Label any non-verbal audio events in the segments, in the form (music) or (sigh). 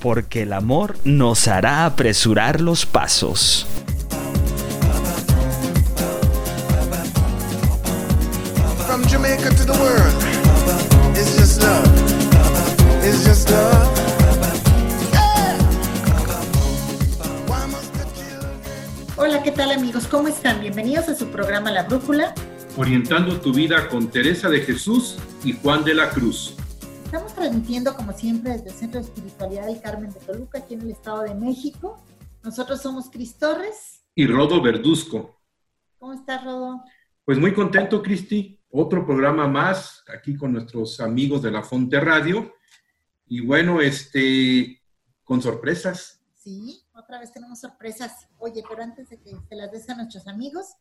Porque el amor nos hará apresurar los pasos. From Jamaica to the world, it's just love. It's just love. Yeah. Why must the children Hola, ¿qué tal amigos? ¿Cómo están? Bienvenidos a su programa La Brújula. Orientando tu vida con Teresa de Jesús y Juan de la Cruz. Transmitiendo como siempre desde el Centro de Espiritualidad del Carmen de Toluca, aquí en el Estado de México. Nosotros somos Cris Torres. Y Rodo Verduzco. ¿Cómo estás, Rodo? Pues muy contento, Cristi. Otro programa más aquí con nuestros amigos de la Fonte Radio. Y bueno, este, con sorpresas. Sí, otra vez tenemos sorpresas. Oye, pero antes de que se las des a nuestros amigos,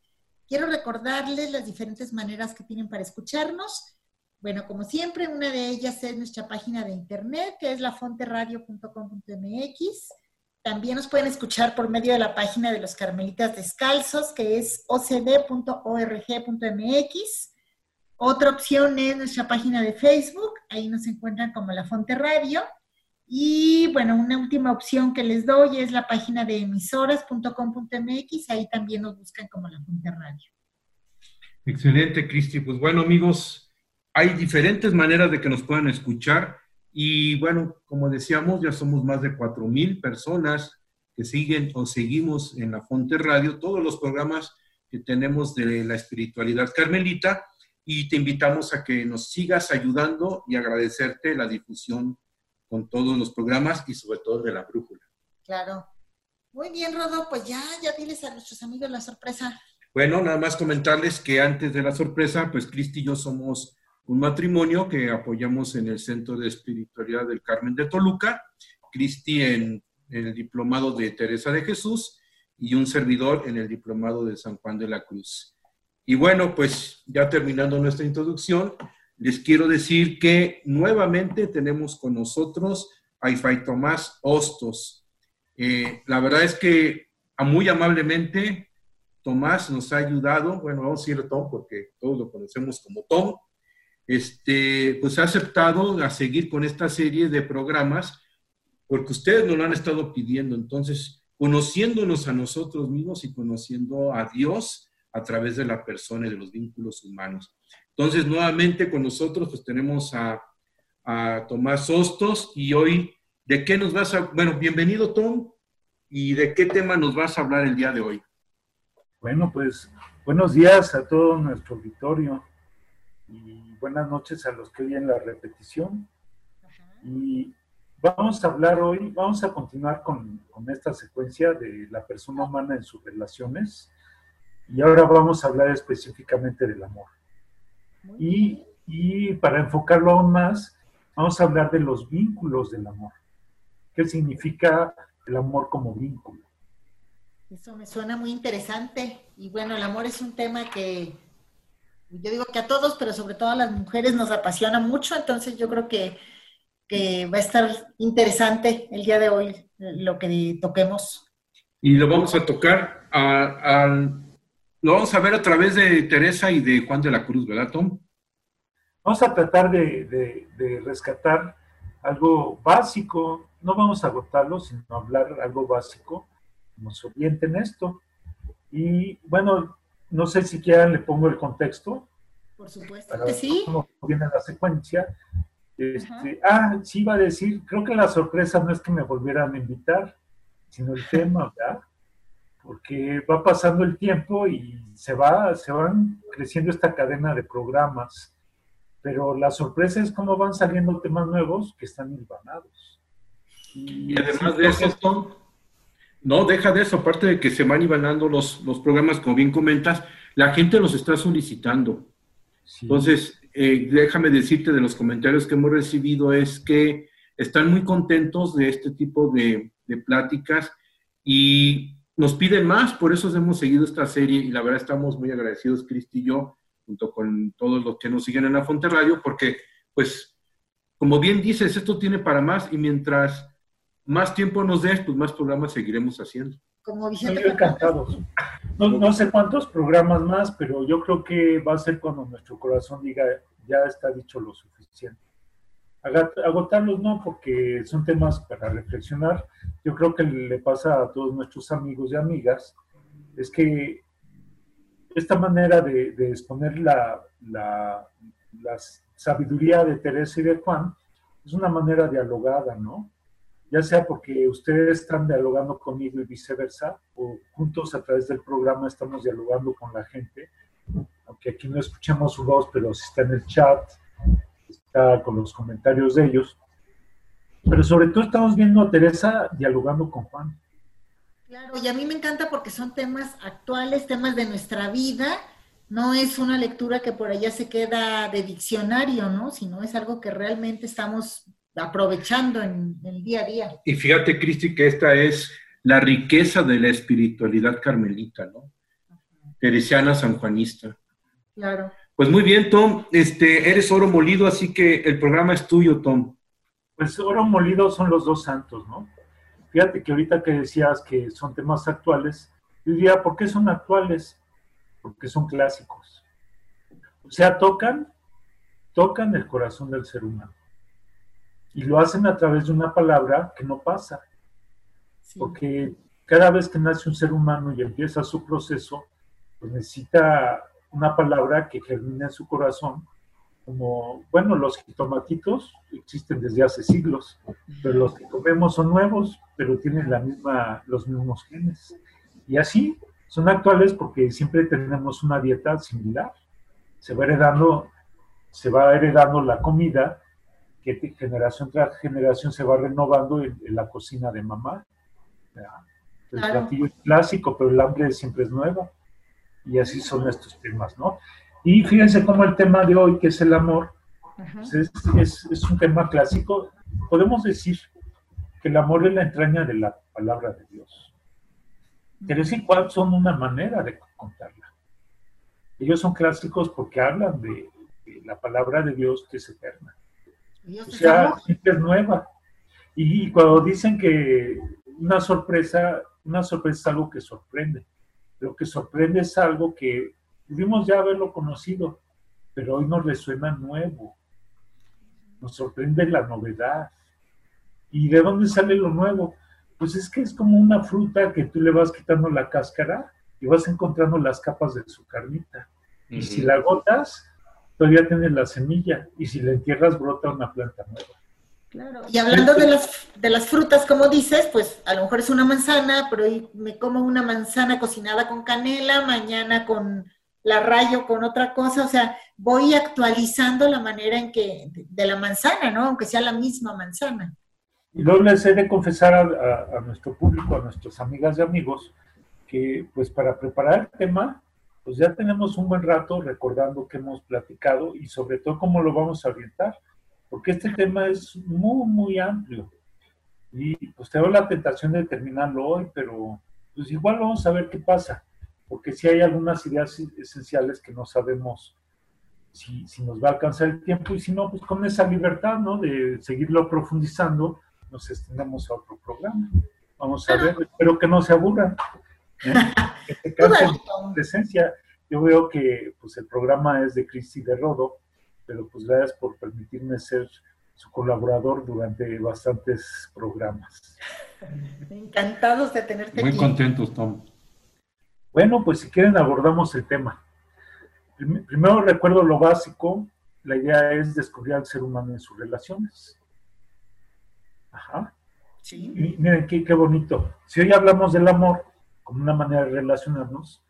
quiero recordarles las diferentes maneras que tienen para escucharnos. Bueno, como siempre, una de ellas es nuestra página de internet, que es lafonteradio.com.mx. También nos pueden escuchar por medio de la página de los Carmelitas Descalzos, que es ocd.org.mx. Otra opción es nuestra página de Facebook, ahí nos encuentran como La Fonte Radio. Y bueno, una última opción que les doy es la página de emisoras.com.mx, ahí también nos buscan como La Fonte Radio. Excelente, Cristi. Pues bueno, amigos, hay diferentes maneras de que nos puedan escuchar. Y bueno, como decíamos, ya somos más de 4 mil personas que siguen o seguimos en la Fonte Radio todos los programas que tenemos de la espiritualidad carmelita. Y te invitamos a que nos sigas ayudando y agradecerte la difusión con todos los programas y sobre todo de la brújula. Claro. Muy bien, Rodo, pues ya, ya diles a nuestros amigos la sorpresa. Bueno, nada más comentarles que antes de la sorpresa, pues Cristi y yo somos un matrimonio que apoyamos en el Centro de Espiritualidad del Carmen de Toluca, Cristi en, el diplomado de Teresa de Jesús y un servidor en el diplomado de San Juan de la Cruz. Y bueno, pues ya terminando nuestra introducción, les quiero decir que nuevamente tenemos con nosotros a Ifai Tomás Hostos. Eh, la verdad es que muy amablemente Tomás nos ha ayudado, bueno, vamos a decirle Tom porque todos lo conocemos como Tom, este, pues ha aceptado a seguir con esta serie de programas porque ustedes nos lo han estado pidiendo. Entonces, conociéndonos a nosotros mismos y conociendo a Dios a través de la persona y de los vínculos humanos. Entonces, nuevamente con nosotros, pues tenemos a, a Tomás Hostos y hoy, ¿de qué nos vas a... Bueno, bienvenido Tom, ¿y de qué tema nos vas a hablar el día de hoy? Bueno, pues buenos días a todo nuestro auditorio y buenas noches a los que oyen la repetición. Y vamos a hablar hoy, vamos a continuar con, con, esta secuencia de la persona humana en sus relaciones y ahora vamos a hablar específicamente del amor. Y, y para enfocarlo aún más, vamos a hablar de los vínculos del amor. ¿Qué significa el amor como vínculo? Eso me suena muy interesante. Y bueno, el amor es un tema que yo digo que a todos, pero sobre todo a las mujeres nos apasiona mucho. Entonces yo creo que, que va a estar interesante el día de hoy lo que toquemos. Y lo vamos a tocar, a, a, lo vamos a ver a través de Teresa y de Juan de la Cruz, ¿verdad, Tom? Vamos a tratar de, de, de rescatar algo básico. No vamos a agotarlo, sino hablar algo básico nos orienten esto. Y bueno, no sé si quieran le pongo el contexto. Por supuesto que sí. Cómo viene la secuencia. Este, ah, sí iba a decir, creo que la sorpresa no es que me volvieran a invitar, sino el tema, ¿verdad? Porque va pasando el tiempo y se va, se van creciendo esta cadena de programas. Pero la sorpresa es cómo van saliendo temas nuevos que están hilvanados. Y, y además de eso, Tom, no, deja de eso, aparte de que se van ibanando los, los programas, como bien comentas, la gente los está solicitando. Sí. Entonces, eh, déjame decirte de los comentarios que hemos recibido es que están muy contentos de este tipo de, de pláticas y nos piden más, por eso hemos seguido esta serie y la verdad estamos muy agradecidos, Cristi y yo, junto con todos los que nos siguen en la Fonte Radio, porque pues, como bien dices, esto tiene para más y mientras más tiempo nos des, pues más programas seguiremos haciendo. Como Estoy Vicente encantados. No, no sé cuántos programas más, pero yo creo que va a ser cuando nuestro corazón diga, ya está dicho lo suficiente. Agotarlos no, porque son temas para reflexionar. Yo creo que le pasa a todos nuestros amigos y amigas, es que esta manera de, de exponer la, la, la sabiduría de Teresa y de Juan es una manera dialogada, ¿no? Ya sea porque ustedes están dialogando conmigo y viceversa, o juntos a través del programa estamos dialogando con la gente, aunque aquí no escuchamos su voz, pero sí está en el chat, está con los comentarios de ellos. Pero sobre todo estamos viendo a Teresa dialogando con Juan. Claro, y a mí me encanta porque son temas actuales, temas de nuestra vida. No es una lectura que por allá se queda de diccionario, ¿no? Sino es algo que realmente estamos aprovechando en, en el día a día. Y fíjate, Cristi, que esta es la riqueza de la espiritualidad carmelita, ¿no? Teresiana sanjuanista. Claro. Pues muy bien, Tom, este, eres oro molido, así que el programa es tuyo, Tom. Pues oro molido son los dos santos, ¿no? Fíjate que ahorita que decías que son temas actuales, yo diría, ¿por qué son actuales? Porque son clásicos. O sea, tocan, tocan el corazón del ser humano. Y lo hacen a través de una palabra que no pasa. Sí. Porque cada vez que nace un ser humano y empieza su proceso, pues necesita una palabra que germine en su corazón, como, bueno, los jitomatitos existen desde hace siglos, pero los que comemos son nuevos, pero tienen la misma, los mismos genes. Y así son actuales porque siempre tenemos una dieta similar. Se va heredando, se va heredando la comida que generación tras generación se va renovando en, en la cocina de mamá. El Claro. platillo es clásico, pero el hambre siempre es nueva. Y así son estos temas, ¿no? Y fíjense cómo el tema de hoy, que es el amor, pues es, es- es un tema clásico. Podemos decir que el amor es la entraña de la palabra de Dios. Teresa y Juan son una manera de contarla. Ellos son clásicos porque hablan de, de la palabra de Dios que es eterna. Dios O sea, es nueva. Y cuando dicen que una sorpresa, una sorpresa es algo que sorprende. Lo que sorprende es algo que pudimos ya haberlo conocido, pero hoy nos resuena nuevo. Nos sorprende la novedad. ¿Y de dónde sale lo nuevo? Pues es que es como una fruta que tú le vas quitando la cáscara y vas encontrando las capas de su carnita. Y si la agotas, todavía tienes la semilla. Y si la entierras, brota una planta nueva. Claro. Y hablando de las, de las frutas, como dices, pues a lo mejor es una manzana, pero hoy me como una manzana cocinada con canela, mañana con la rayo con otra cosa, o sea, voy actualizando la manera en que, de, de la manzana, ¿no? Aunque sea la misma manzana. Y luego les he de confesar a, a- a nuestro público, a nuestras amigas y amigos, que pues para preparar el tema, pues ya tenemos un buen rato recordando que hemos platicado y sobre todo cómo lo vamos a orientar, porque este tema es muy, muy amplio. Y pues tengo la tentación de terminarlo hoy, pero pues igual vamos a ver qué pasa, porque si hay algunas ideas esenciales que no sabemos si, si nos va a alcanzar el tiempo y si no, pues con esa libertad, ¿no? De seguirlo profundizando, nos extendemos a otro programa. Vamos a ver, espero que no se aburran. ¿eh? (laughs) Cansen de la presencia. Yo veo que pues el programa es de Cristi de Rodo, pero pues gracias por permitirme ser su colaborador durante bastantes programas. Encantados de tenerte Muy aquí. contentos, Tom. Bueno, pues si quieren abordamos el tema. Prim- Primero recuerdo lo básico, la idea es descubrir al ser humano en sus relaciones. Ajá. Sí. Y miren qué, qué bonito. Si hoy hablamos del amor como una manera de relacionarnos,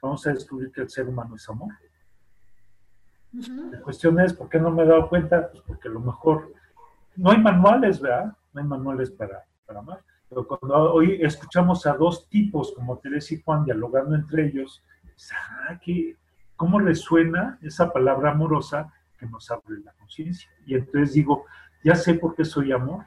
vamos a descubrir que el ser humano es amor. La cuestión es, ¿por qué no me he dado cuenta? Pues porque a lo mejor no hay manuales, ¿verdad? No hay manuales para, para amar. Pero cuando hoy escuchamos a dos tipos como Teresa y Juan dialogando entre ellos, ah, qué- ¿cómo resuena esa palabra amorosa que nos abre la conciencia? Y entonces digo, ya sé por qué soy amor.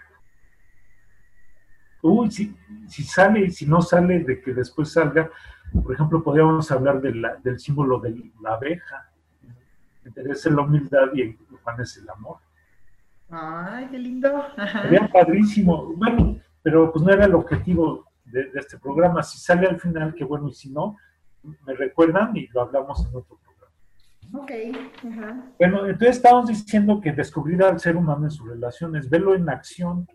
Uy, si, si sale y si no sale, de que después salga, por ejemplo, podríamos hablar del símbolo de la abeja. Interesa la humildad y Juan es el amor. Ay, qué lindo. Sería padrísimo. Bueno, pero pues no era el objetivo de, este programa. Si sale al final, qué bueno, y si no, me recuerdan y lo hablamos en otro programa. Ok. Bueno, entonces estábamos diciendo que descubrir al ser humano en sus relaciones, verlo en acción,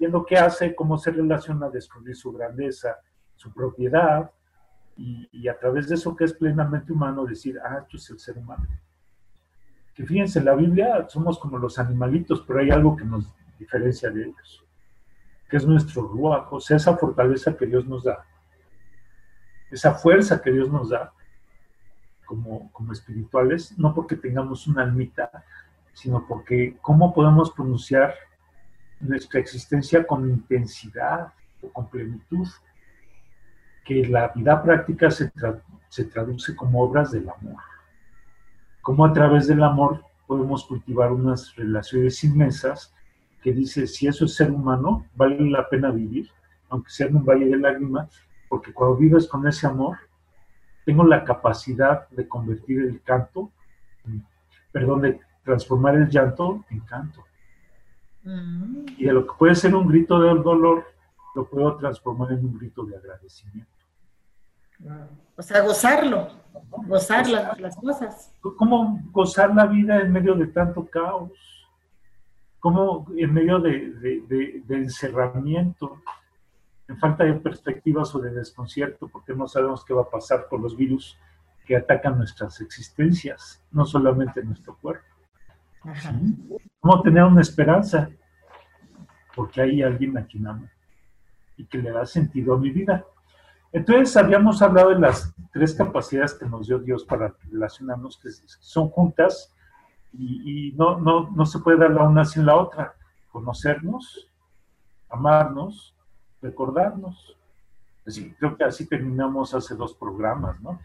viendo qué hace, cómo se relaciona, descubrir su grandeza, su propiedad, y, a través de eso que es plenamente humano, decir, ah, esto es el ser humano. Que fíjense, en la Biblia somos como los animalitos, pero hay algo que nos diferencia de ellos, que es nuestro ruajo, o sea, esa fortaleza que Dios nos da, esa fuerza que Dios nos da como, como espirituales, no porque tengamos una almita, sino porque cómo podemos pronunciar nuestra existencia con intensidad o con plenitud, que la vida práctica se, se traduce como obras del amor. Cómo a través del amor podemos cultivar unas relaciones inmensas que dice, si eso es ser humano, vale la pena vivir, aunque sea en un valle de lágrimas, porque cuando vives con ese amor, tengo la capacidad de convertir el canto, perdón, de transformar el llanto en canto. Mm. Y de lo que puede ser un grito del dolor, lo puedo transformar en un grito de agradecimiento. O sea, gozarlo, gozar las, cosas. ¿Cómo gozar la vida en medio de tanto caos? ¿Cómo en medio de, encerramiento, en falta de perspectivas o de desconcierto, porque no sabemos qué va a pasar con los virus que atacan nuestras existencias, no solamente nuestro cuerpo? ¿Cómo tener una esperanza? Porque hay alguien a quien amo y que le da sentido a mi vida. Entonces habíamos hablado de las tres capacidades que nos dio Dios para relacionarnos, que son juntas y, no, no, no, se puede dar la una sin la otra. Conocernos, amarnos, recordarnos. Así, creo que así terminamos hace dos programas, ¿no?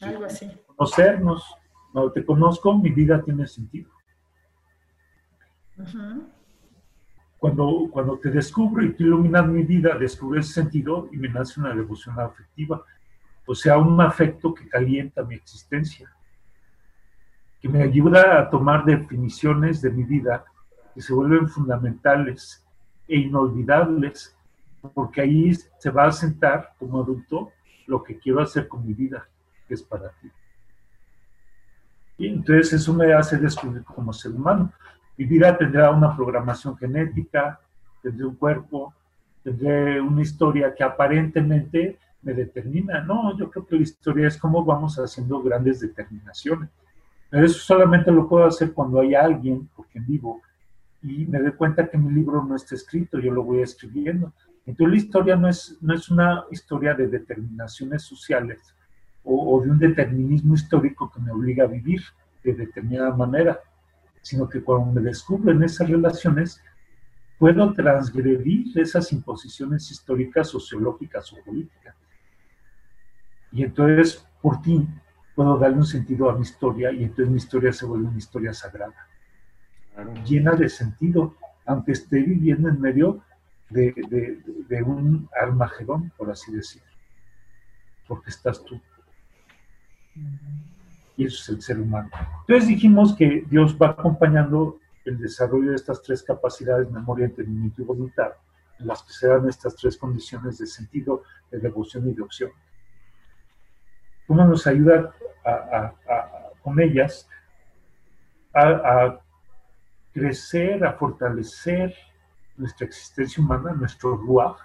Algo así. Conocernos. Cuando te conozco, mi vida tiene sentido. Cuando, cuando te descubro y tú iluminas mi vida, descubro ese sentido y me nace una devoción afectiva. O sea, un afecto que calienta mi existencia, que me ayuda a tomar definiciones de mi vida que se vuelven fundamentales e inolvidables, porque ahí se va a sentar como adulto lo que quiero hacer con mi vida, que es para ti. Y entonces eso me hace descubrir como ser humano. Vida tendrá una programación genética, tendré un cuerpo, tendré una historia que aparentemente me determina. No, yo creo que la historia es cómo vamos haciendo grandes determinaciones. Pero eso solamente lo puedo hacer cuando hay alguien por quien vivo y me doy cuenta que mi libro no está escrito, yo lo voy escribiendo. Entonces la historia no es, no es una historia de determinaciones sociales o, o de un determinismo histórico que me obliga a vivir de determinada manera sino que cuando me descubro en esas relaciones, puedo transgredir esas imposiciones históricas, sociológicas o políticas. Y entonces, por ti, puedo darle un sentido a mi historia y entonces mi historia se vuelve una historia sagrada, llena de sentido, aunque esté viviendo en medio de, de un armagedón, por así decirlo, porque estás tú y eso es el ser humano. Entonces dijimos que Dios va acompañando el desarrollo de estas tres capacidades, memoria, entendimiento y voluntad, en las que se dan estas tres condiciones de sentido, de devoción y de opción. ¿Cómo nos ayuda con ellas a, crecer, a fortalecer nuestra existencia humana, nuestro ruaj,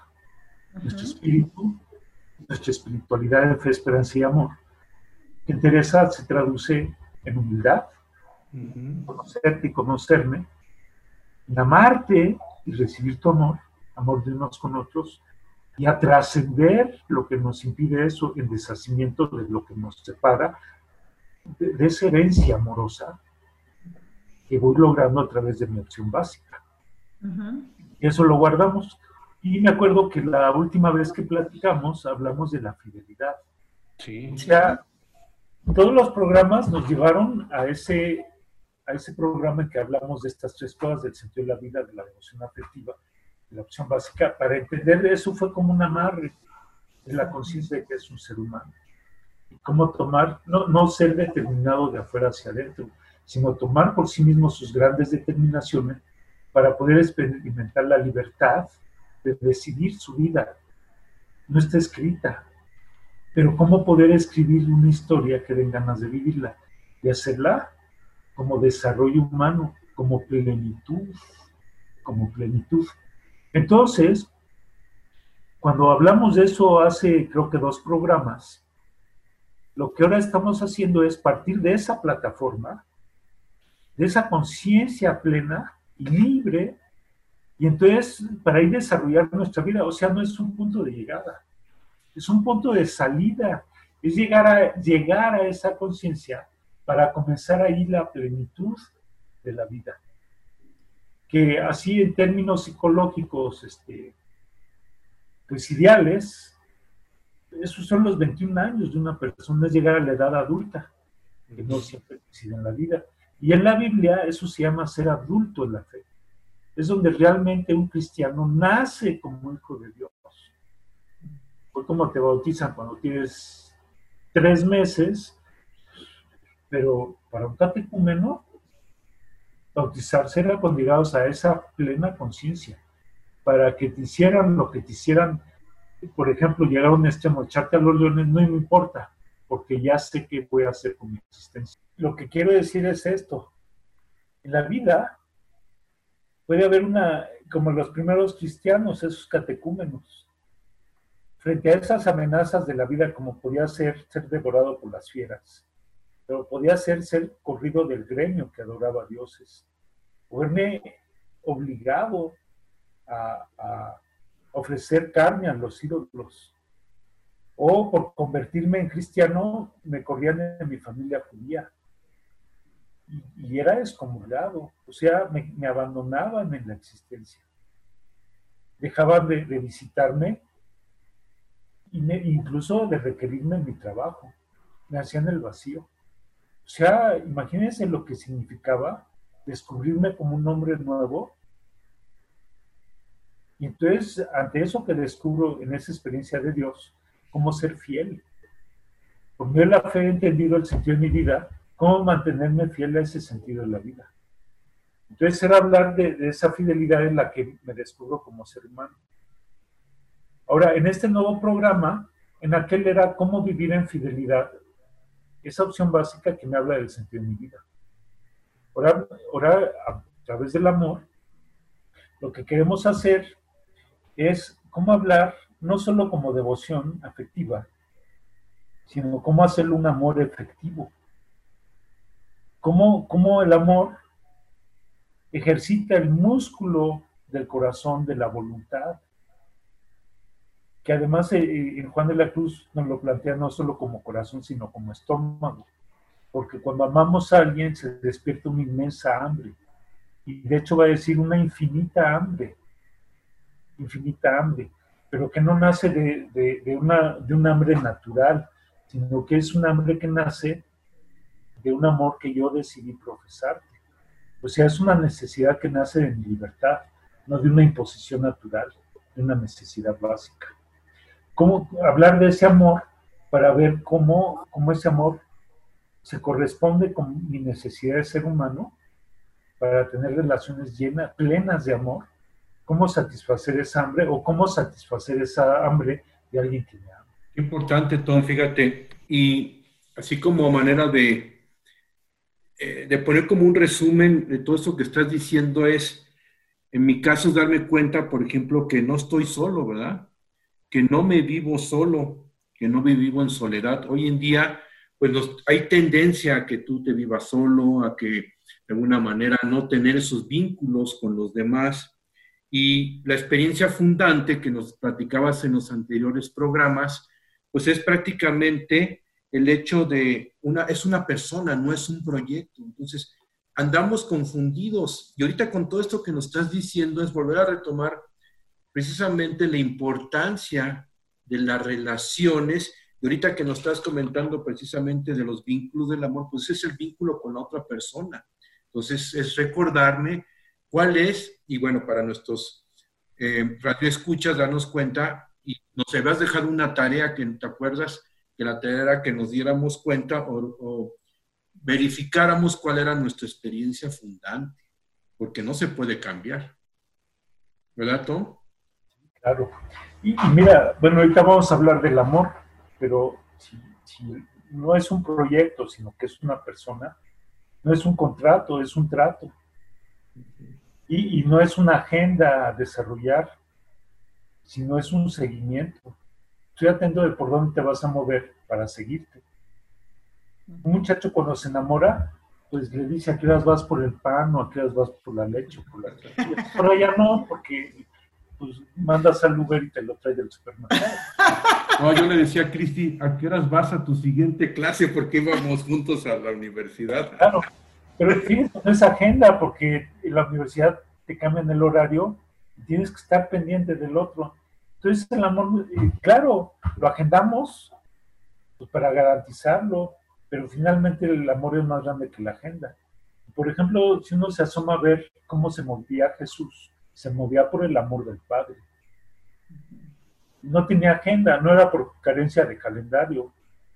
nuestro espíritu, nuestra espiritualidad de fe, esperanza y amor? Interesa se traduce en humildad, conocerte y conocerme, en amarte y recibir tu amor, amor de unos con otros, y a trascender lo que nos impide eso en deshacimiento de lo que nos separa, de, esa herencia amorosa que voy logrando a través de mi opción básica. Y eso lo guardamos. Y me acuerdo que la última vez que platicamos hablamos de la fidelidad. Sí. O sea, todos los programas nos llevaron a ese, a ese programa en que hablamos de estas tres cosas, del sentido de la vida, de la devoción afectiva, de la opción básica, para entender eso fue como un amarre de la conciencia de que es un ser humano. Y cómo tomar, no, no ser determinado de afuera hacia adentro, sino tomar por sí mismo sus grandes determinaciones para poder experimentar la libertad de decidir su vida. No está escrita, pero cómo poder escribir una historia que den ganas de vivirla y hacerla como desarrollo humano, como plenitud, como plenitud. Entonces, cuando hablamos de eso hace creo que dos programas, lo que ahora estamos haciendo es partir de esa plataforma, de esa conciencia plena y libre, y entonces para ir desarrollar nuestra vida, o sea, no es un punto de llegada, es un punto de salida, es llegar a, llegar a esa conciencia para comenzar ahí la plenitud de la vida. Que así en términos psicológicos, este, pues ideales, esos son los 21 años de una persona, es llegar a la edad adulta, que no siempre coincide en la vida. Y en la Biblia eso se llama ser adulto en la fe. Es donde realmente un cristiano nace como hijo de Dios. Fue como te bautizan cuando tienes tres meses, pero para un catecúmeno, bautizarse era con ligados a esa plena conciencia, para que te hicieran lo que te hicieran. Por ejemplo, llegaron a este echarte a los leones, no me importa, porque ya sé qué voy a hacer con mi existencia. Lo que quiero decir es esto. En la vida puede haber una, como los primeros cristianos, esos catecúmenos, frente a esas amenazas de la vida, como podía ser ser devorado por las fieras, pero podía ser ser corrido del gremio que adoraba a dioses, o verme obligado a, ofrecer carne a los ídolos, o por convertirme en cristiano me corrían de mi familia judía. Y, era excomulgado, o sea, me, abandonaban en la existencia. Dejaban de, visitarme e incluso de requerirme en mi trabajo. Me hacían el vacío. O sea, imagínense lo que significaba descubrirme como un hombre nuevo. Y entonces, ante eso que descubro en esa experiencia de Dios, cómo ser fiel. Por medio de la fe he entendido el sentido de mi vida, cómo mantenerme fiel a ese sentido de la vida. Entonces era hablar de, de esa fidelidad en la que me descubro como ser humano. Ahora, en este nuevo programa, en aquel era cómo vivir en fidelidad esa opción básica que me habla del sentido de mi vida. Ahora, ahora a través del amor, lo que queremos hacer es cómo hablar no solo como devoción afectiva, sino cómo hacerlo un amor efectivo. Cómo, cómo el amor ejercita el músculo del corazón, de la voluntad, que además eh, eh, Juan de la Cruz nos lo plantea no solo como corazón, sino como estómago, porque cuando amamos a alguien se despierta una inmensa hambre, y de hecho va a decir una infinita hambre, infinita hambre, pero que no nace de, una, de un hambre natural, sino que es un hambre que nace de un amor que yo decidí profesarte. O sea, es una necesidad que nace de mi libertad, no de una imposición natural, de una necesidad básica cómo hablar de ese amor para ver cómo, cómo ese amor se corresponde con mi necesidad de ser humano para tener relaciones llenas, plenas de amor, cómo satisfacer esa hambre o cómo satisfacer esa hambre de alguien que me ama. Qué importante todo, fíjate, y así como manera de, eh, de poner como un resumen de todo eso que estás diciendo es, en mi caso, darme cuenta, por ejemplo, que no estoy solo, ¿verdad? Que no me vivo solo, que no me vivo en soledad. Hoy en día, pues hay tendencia a que tú te vivas solo, a que de alguna manera no tener esos vínculos con los demás. Y la experiencia fundante que nos platicabas en los anteriores programas, pues es prácticamente el hecho de una, es una persona, no es un proyecto. Entonces, andamos confundidos. Y ahorita con todo esto que nos estás diciendo es volver a retomar precisamente la importancia de las relaciones. Y ahorita que nos estás comentando precisamente de los vínculos del amor, pues es el vínculo con la otra persona. Entonces, es recordarme cuál es, y bueno, para nuestros eh, radioescuchas, darnos cuenta, y nos habías dejado una tarea que te acuerdas que la tarea era que nos diéramos cuenta o, o verificáramos cuál era nuestra experiencia fundante, porque no se puede cambiar. ¿Verdad, Tom? Claro. Y, mira, bueno, ahorita vamos a hablar del amor, pero si, no es un proyecto, sino que es una persona, no es un contrato, es un trato. Y, no es una agenda a desarrollar, sino es un seguimiento. Estoy atento de por dónde te vas a mover para seguirte. Un muchacho cuando se enamora, pues le dice a qué horas vas por el pan o a qué horas vas por la leche o por la. Pero ya no, porque pues mandas al Uber y te lo trae del supermercado. (laughs) No, yo le decía a Cristi, ¿a qué horas vas a tu siguiente clase? Porque íbamos juntos a la universidad. Claro, pero tienes esa agenda porque en la universidad te cambian el horario y tienes que estar pendiente del otro. Entonces el amor, eh, claro, lo agendamos pues, para garantizarlo, pero finalmente el amor es más grande que la agenda. Por ejemplo, si uno se asoma a ver cómo se movía Jesús, se movía por el amor del Padre. No tenía agenda, no era por carencia de calendario,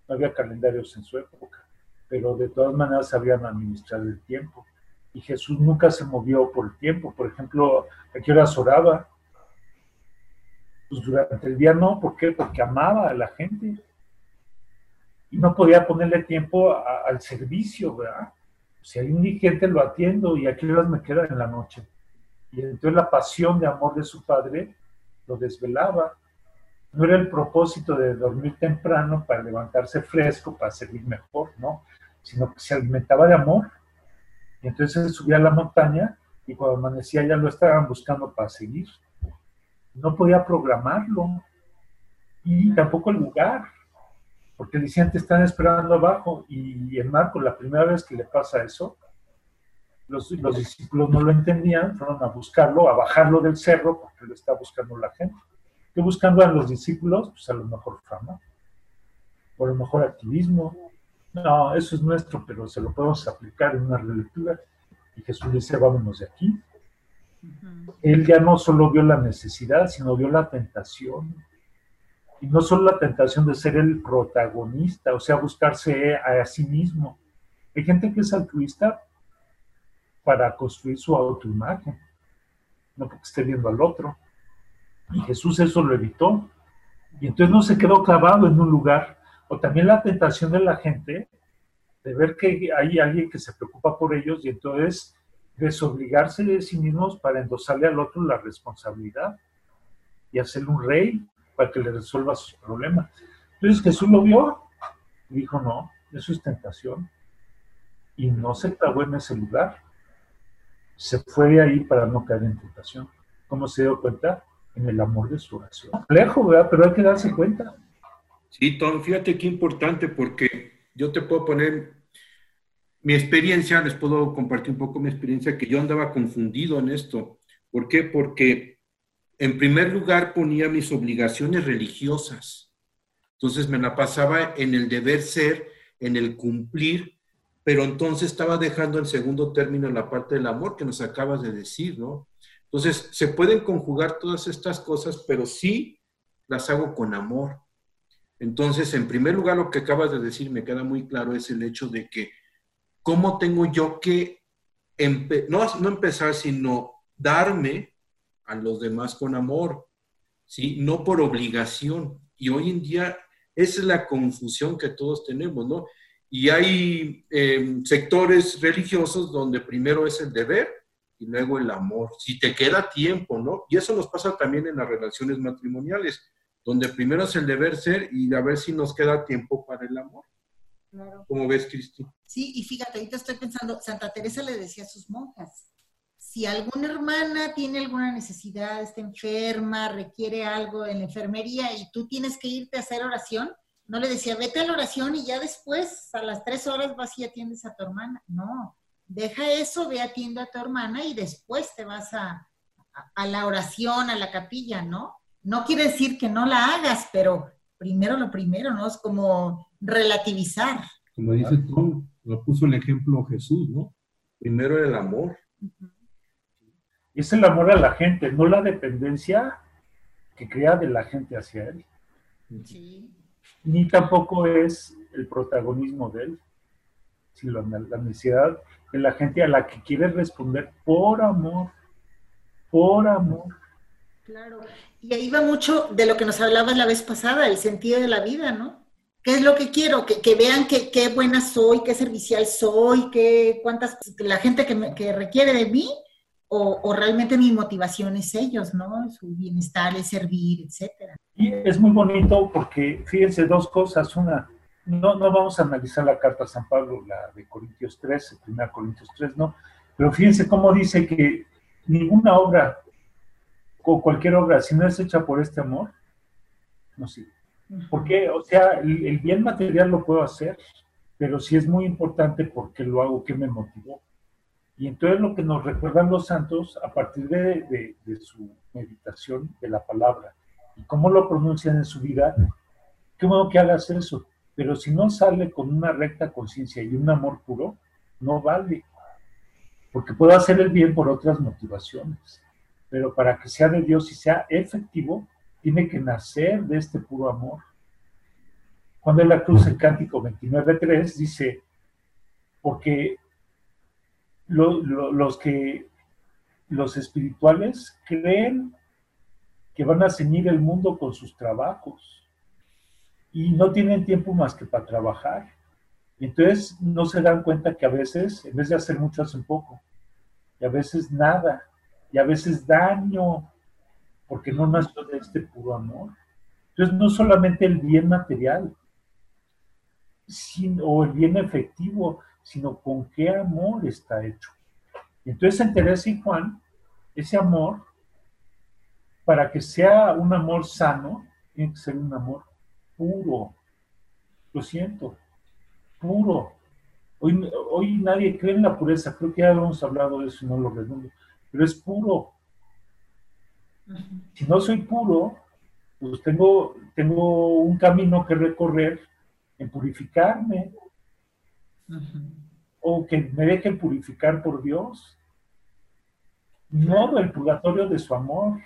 no había calendarios en su época, pero de todas maneras sabían administrar el tiempo. Y Jesús nunca se movió por el tiempo. Por ejemplo, ¿a qué horas oraba? Pues durante el día no, ¿por qué? Porque amaba a la gente. Y no podía ponerle tiempo al servicio, ¿verdad? Si hay un indigente, lo atiendo y a qué horas me queda en la noche. Y entonces la pasión de amor de su padre lo desvelaba. No era el propósito de dormir temprano para levantarse fresco, para servir mejor, ¿no? Sino que se alimentaba de amor. Y entonces subía a la montaña y cuando amanecía ya lo estaban buscando para seguir. No podía programarlo. Y tampoco el lugar, porque decían te están esperando abajo. Y en Marco, la primera vez que le pasa eso, los, los discípulos no lo entendían, fueron a buscarlo, a bajarlo del cerro, porque lo está buscando la gente. ¿Qué buscando a los discípulos? Pues a lo mejor fama, o a lo mejor activismo. No, eso es nuestro, pero se lo podemos aplicar en una relectura. Y Jesús dice, vámonos de aquí. Él ya no solo vio la necesidad, sino vio la tentación. Y no solo la tentación de ser el protagonista, o sea, buscarse a, a sí mismo. Hay gente que es altruista para construir su autoimagen, no porque esté viendo al otro. Y Jesús eso lo evitó. Y entonces no se quedó clavado en un lugar. O también la tentación de la gente de ver que hay alguien que se preocupa por ellos y entonces desobligarse de sí mismos para endosarle al otro la responsabilidad y hacerle un rey para que le resuelva sus problemas. Entonces Jesús lo vio y dijo, no, eso es tentación. Y no se clavó en ese lugar. Se fue de ahí para no caer en tentación. ¿Cómo se dio cuenta? En el amor de su oración. Complejo, ¿verdad? Pero hay que darse cuenta. Sí, Tom, fíjate qué importante porque yo te puedo poner mi experiencia, les puedo compartir un poco mi experiencia, que yo andaba confundido en esto. ¿Por qué? Porque en primer lugar ponía mis obligaciones religiosas. Entonces me la pasaba en el deber ser, en el cumplir, pero entonces estaba dejando en segundo término la parte del amor que nos acabas de decir, ¿no? Entonces se pueden conjugar todas estas cosas, pero sí las hago con amor. Entonces, en primer lugar, lo que acabas de decir me queda muy claro es el hecho de que cómo tengo yo que, empe no, no empezar, sino darme a los demás con amor, ¿sí? No por obligación. Y hoy en día esa es la confusión que todos tenemos, ¿no? Y hay eh, sectores religiosos donde primero es el deber y luego el amor, si te queda tiempo, ¿no? Y eso nos pasa también en las relaciones matrimoniales, donde primero es el deber ser y a ver si nos queda tiempo para el amor. Claro. ¿Cómo ves, Cristi? Sí, y fíjate, ahorita estoy pensando, Santa Teresa le decía a sus monjas, si alguna hermana tiene alguna necesidad, está enferma, requiere algo en la enfermería y tú tienes que irte a hacer oración, no le decía, vete a la oración y ya después, a las tres horas vas y atiendes a tu hermana. No, deja eso, ve atiende a tu hermana y después te vas a, a, a la oración, a la capilla, ¿no? No quiere decir que no la hagas, pero primero lo primero, ¿no? Es como relativizar. Como dice Tom, lo puso el ejemplo Jesús, ¿no? Primero el amor. Es el amor a la gente, no la dependencia que crea de la gente hacia él. Sí. Ni tampoco es el protagonismo de él, sino la, necesidad de la gente a la que quiere responder por amor, por amor. Claro. Y ahí va mucho de lo que nos hablabas la vez pasada, el sentido de la vida, ¿no? ¿Qué es lo que quiero? Que, que vean que, qué buena soy, qué servicial soy, qué, cuántas, la gente que, me- que requiere de mí, o, o realmente mi motivación es ellos, ¿no? Su bienestar, es servir, etcétera. Y es muy bonito porque, fíjense, dos cosas. Una, no, no vamos a analizar la carta a San Pablo, la de Corintios 3, primera Corintios 3, no. Pero fíjense cómo dice que ninguna obra, o cualquier obra, si no es hecha por este amor, no sirve. Porque, o sea, el, el bien material lo puedo hacer, pero sí es muy importante porque lo hago, que me motivó. Y entonces lo que nos recuerdan los santos a partir de, su meditación de la palabra y cómo lo pronuncian en su vida, qué bueno que hagas eso. Pero si no sale con una recta conciencia y un amor puro, no vale. Porque puedo hacer el bien por otras motivaciones. Pero para que sea de Dios y sea efectivo, tiene que nacer de este puro amor. Juan de la Cruz, en Cántico 29.3, dice, porque lo- lo- los que los espirituales creen que van a ceñir el mundo con sus trabajos y no tienen tiempo más que para trabajar. Entonces no se dan cuenta que a veces, en vez de hacer mucho, hacen poco. Y a veces nada. Y a veces daño, porque no nació de este puro amor. Entonces no solamente el bien material, sino, o el bien efectivo, sino con qué amor está hecho. Entonces en Teresa y Juan, ese amor, para que sea un amor sano, tiene que ser un amor puro. Lo siento, puro. Hoy, hoy nadie cree en la pureza, creo que ya hemos hablado de eso y no lo redundo, pero es puro. Si no soy puro, pues tengo, tengo un camino que recorrer en purificarme o que me dejen purificar por Dios. No el purgatorio de su amor.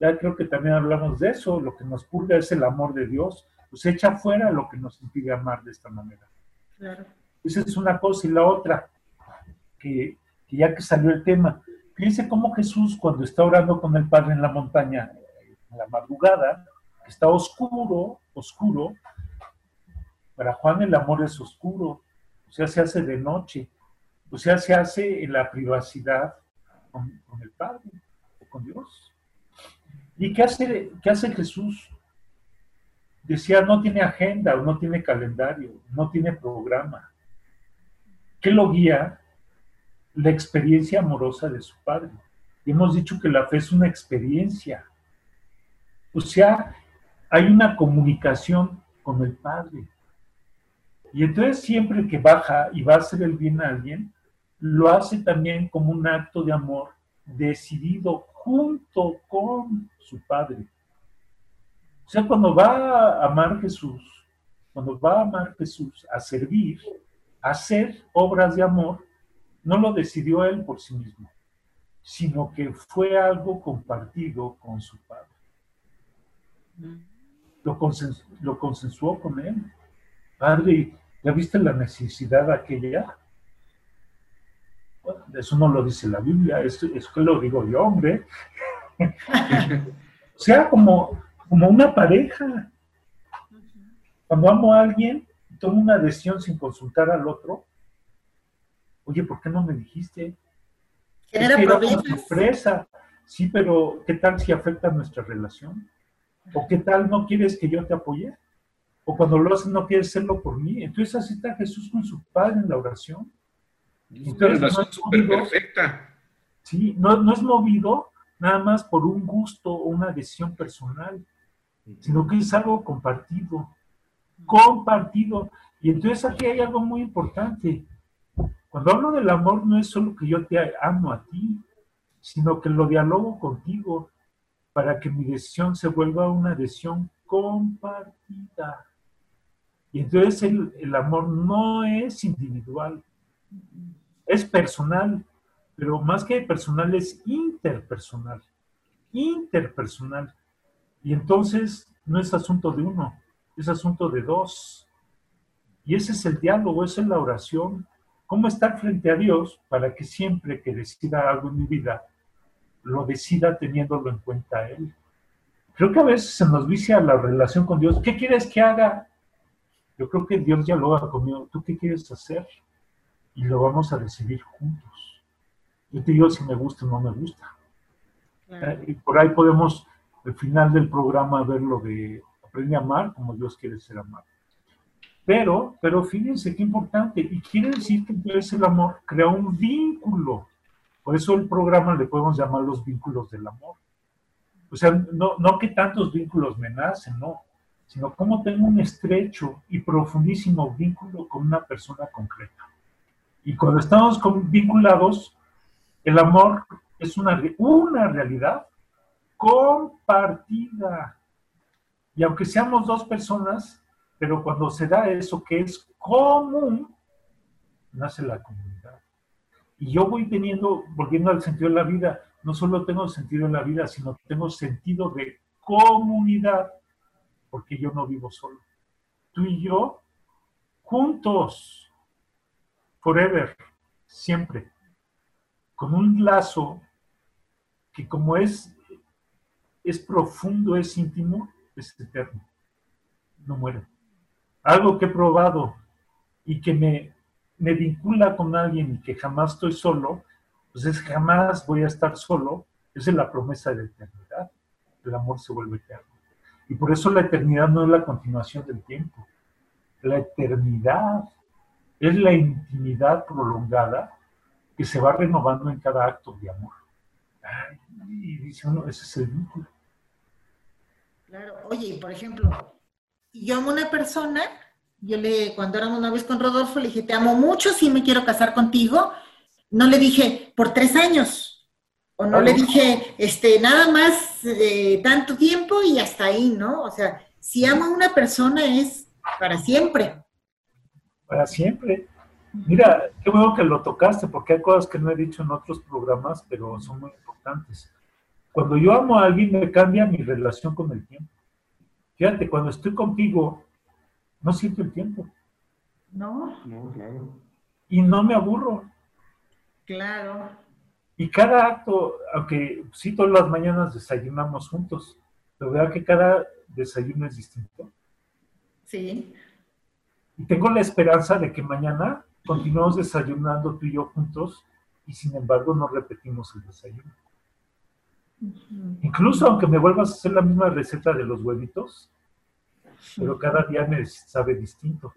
Ya creo que también hablamos de eso. Lo que nos purga es el amor de Dios. Pues echa fuera lo que nos impide amar de esta manera. Claro. Esa es una cosa. Y la otra, que, que ya que salió el tema, fíjense cómo Jesús cuando está orando con el Padre en la montaña, en la madrugada, está oscuro, oscuro. Para Juan el amor es oscuro, sea, se hace de noche, o sea, se hace en la privacidad con, el Padre o con Dios. ¿Y qué hace, qué hace Jesús? Decía, no tiene agenda no tiene calendario, no tiene programa. ¿Qué lo guía? La experiencia amorosa de su Padre. Y hemos dicho que la fe es una experiencia. O sea, hay una comunicación con el Padre. Y entonces siempre que baja y va a hacer el bien a alguien, lo hace también como un acto de amor decidido junto con su Padre. O sea, cuando va a amar Jesús, cuando va a amar Jesús, a servir, a hacer obras de amor, no lo decidió él por sí mismo, sino que fue algo compartido con su Padre. Lo, consen lo consensuó con él. Padre, ¿ya viste la necesidad aquella? Bueno, eso no lo dice la Biblia, es, es que lo digo yo, hombre. (laughs) o sea, como, como una pareja. Cuando amo a alguien, tomo una decisión sin consultar al otro. Oye, ¿por qué no me dijiste? Genera problemas. sorpresa. Sí, pero ¿qué tal si afecta nuestra relación? ¿O qué tal no quieres que yo te apoye? O cuando lo haces no quieres hacerlo por mí. Entonces así está Jesús con su Padre en la oración. Una Entonces, relación no es súper perfecta. Sí, no, no es movido nada más por un gusto o una decisión personal, sino que es algo compartido. Compartido. Y entonces aquí hay algo muy importante. Cuando hablo del amor no es solo que yo te amo a ti, sino que lo dialogo contigo para que mi decisión se vuelva una decisión compartida. Y entonces el, amor no es individual, es personal, pero más que personal es interpersonal, interpersonal. Y entonces no es asunto de uno, es asunto de dos. Y ese es el diálogo, esa es la oración. ¿Cómo estar frente a Dios para que siempre que decida algo en mi vida, lo decida teniéndolo en cuenta Él? Creo que a veces se nos vicia la relación con Dios. ¿Qué quieres que haga? Yo creo que Dios ya lo haga conmigo. ¿Tú qué quieres hacer? Y lo vamos a decidir juntos. Yo te digo si me gusta o no me gusta. Eh, y por ahí podemos, al final del programa, ver lo de aprende a amar como Dios quiere ser amado. Pero, pero fíjense qué importante, y quiere decir que entonces el amor crea un vínculo. Por eso el programa le podemos llamar los vínculos del amor. O sea, no, no que tantos vínculos me nacen, no, sino cómo tengo un estrecho y profundísimo vínculo con una persona concreta. Y cuando estamos vinculados, el amor es una, una realidad compartida. Y aunque seamos dos personas, pero cuando se da eso que es común, nace la comunidad. Y yo voy teniendo, volviendo al sentido de la vida, no solo tengo sentido en la vida, sino tengo sentido de comunidad, porque yo no vivo solo. Tú y yo, juntos, forever, siempre, con un lazo que como es, es profundo, es íntimo, es eterno, no muere. Algo que he probado y que me, me vincula con alguien y que jamás estoy solo, pues es jamás voy a estar solo, esa es la promesa de la eternidad. El amor se vuelve eterno. Y por eso la eternidad no es la continuación del tiempo. La eternidad es la intimidad prolongada que se va renovando en cada acto de amor y dice uno, ese es el vínculo. Claro, oye, por ejemplo, yo amo a una persona, yo le, cuando éramos vez con Rodolfo, le dije, te amo mucho, sí me quiero casar contigo. No le dije, por tres años. O no le dije, este, nada más eh, tanto tiempo y hasta ahí, ¿no? O sea, si amo a una persona es para siempre. Para siempre. Mira, qué bueno que lo tocaste, porque hay cosas que no he dicho en otros programas, pero son muy importantes. Cuando yo amo a alguien, me cambia mi relación con el tiempo. Fíjate, cuando estoy contigo, no siento el tiempo. No. No, claro. Y no me aburro. Claro. Y cada acto, aunque sí todas las mañanas desayunamos juntos, pero vea que cada desayuno es distinto. Sí. Y tengo la esperanza de que mañana continuamos desayunando tú y yo juntos y sin embargo no repetimos el desayuno. Incluso aunque me vuelvas a hacer la misma receta de los huevitos, pero cada día me sabe distinto.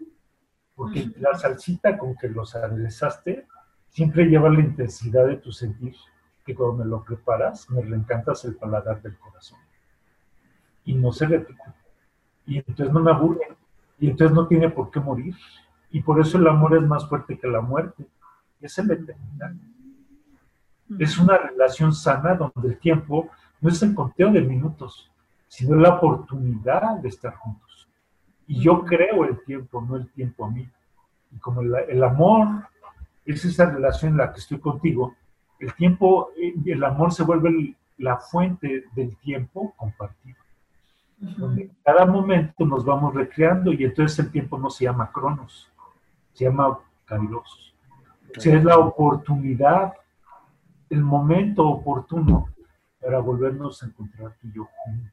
Porque la salsita con que los aderezaste siempre lleva la intensidad de tu sentir, que cuando me lo preparas me reencantas el paladar del corazón. Y no se repite. Y entonces no me aburre. Y entonces no tiene por qué morir. Y por eso el amor es más fuerte que la muerte. Es la eternidad. Es una relación sana donde el tiempo no es el conteo de minutos, sino la oportunidad de estar juntos. Y yo creo el tiempo, no el tiempo a mí. Y como el, amor es esa relación en la que estoy contigo, el tiempo, el amor se vuelve la fuente del tiempo compartido. Donde cada momento nos vamos recreando y entonces el tiempo no se llama cronos, se llama Kairos. O sea, es la oportunidad, el momento oportuno para volvernos a encontrar tú y yo juntos.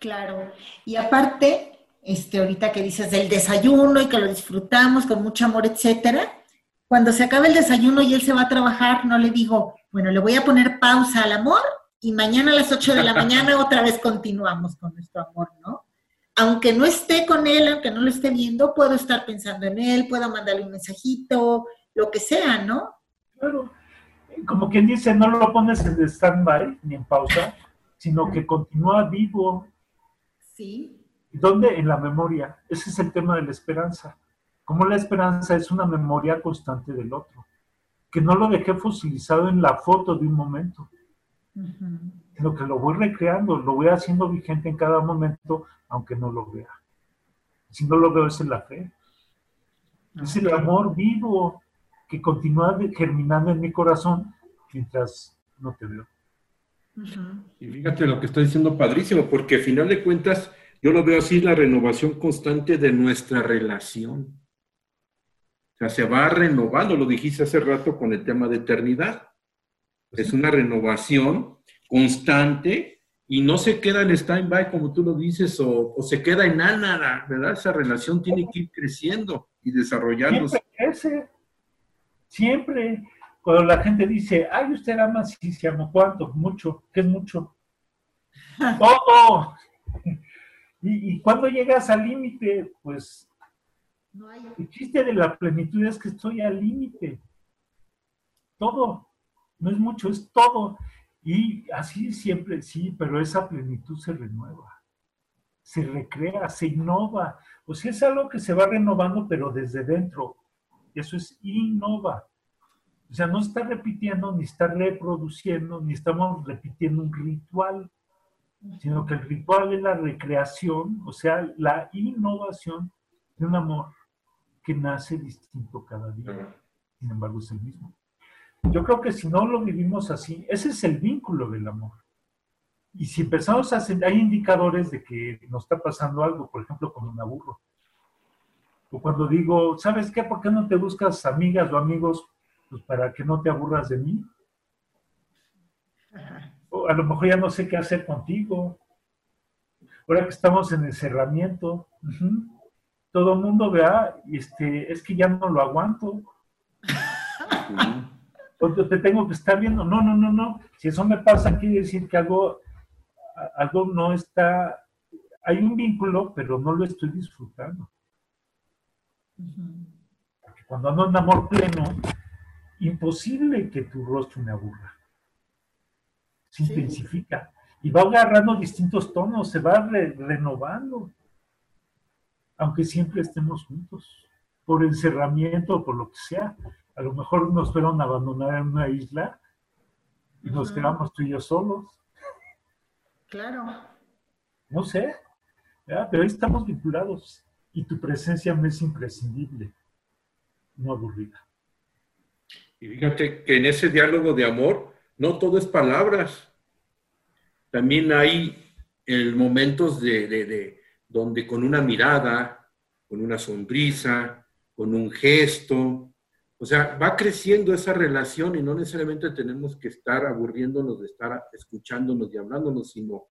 Claro. Y aparte, este, ahorita que dices del desayuno y que lo disfrutamos con mucho amor, etcétera, cuando se acabe el desayuno y él se va a trabajar, no le digo, bueno, le voy a poner pausa al amor y mañana a las 8 de la (laughs) mañana otra vez continuamos con nuestro amor, ¿no? aunque no esté con él, aunque no lo esté viendo, puedo estar pensando en él, puedo mandarle un mensajito, lo que sea, ¿no? Claro. Como quien dice, no lo pones en stand-by ni en pausa, sino que continúa vivo. Sí. ¿Dónde? En la memoria. Ese es el tema de la esperanza. Como la esperanza es una memoria constante del otro. Que no lo dejé fosilizado en la foto de un momento, sino que lo voy recreando, lo voy haciendo vigente en cada momento aunque no lo vea. Si no lo veo, es en la fe. Es el amor vivo. que continúa germinando en mi corazón mientras no te veo. Y fíjate lo que está diciendo padrísimo, porque al final de cuentas, yo lo veo así, la renovación constante de nuestra relación. O sea, se va renovando, lo dijiste hace rato con el tema de eternidad. Es una renovación constante y no se queda en stand-by, como tú lo dices, o, se queda en nada, ¿verdad? Esa relación tiene que ir creciendo y desarrollándose. Siempre crece, siempre. Cuando la gente dice, ay, usted ama, sí, se ama, ¿cuánto? Mucho, ¿qué es mucho? (laughs) Todo. (laughs) Y, y cuando llegas al límite, pues el chiste de la plenitud es que estoy al límite. Todo. No es mucho, es todo. Y así siempre, sí, pero esa plenitud se renueva, se recrea, se innova. O sea, es algo que se va renovando, pero desde dentro. Eso es innova. O sea, no está repitiendo, ni está reproduciendo, ni estamos repitiendo un ritual, sino que el ritual es la recreación, o sea, la innovación de un amor que nace distinto cada día. Sin embargo, es el mismo. Yo creo que si no lo vivimos así, ese es el vínculo del amor. Y si empezamos a hacer, hay indicadores de que nos está pasando algo, por ejemplo, cuando me aburro. O cuando digo, ¿sabes qué? ¿Por qué no te buscas amigas o amigos pues, para que no te aburras de mí? O a lo mejor ya no sé qué hacer contigo. Ahora que estamos en encerramiento, todo el mundo vea, este, es que ya no lo aguanto. (laughs) o te tengo que estar viendo. No, no, no, no. Si eso me pasa, quiere decir que algo, algo no está. Hay un vínculo, pero no lo estoy disfrutando. Porque cuando ando en amor pleno, imposible que tu rostro me aburra. Se intensifica. Y va agarrando distintos tonos, se va renovando aunque siempre estemos juntos, por encerramiento o por lo que sea. A lo mejor nos fueron a abandonar en una isla y nos quedamos tú y yo solos. Claro. No sé, pero ahí estamos vinculados y tu presencia me es imprescindible, no aburrida. Y fíjate que en ese diálogo de amor no todo es palabras. También hay el momentos de donde con una mirada, con una sonrisa, con un gesto, o sea, va creciendo esa relación y no necesariamente tenemos que estar aburriéndonos de estar escuchándonos y hablándonos, sino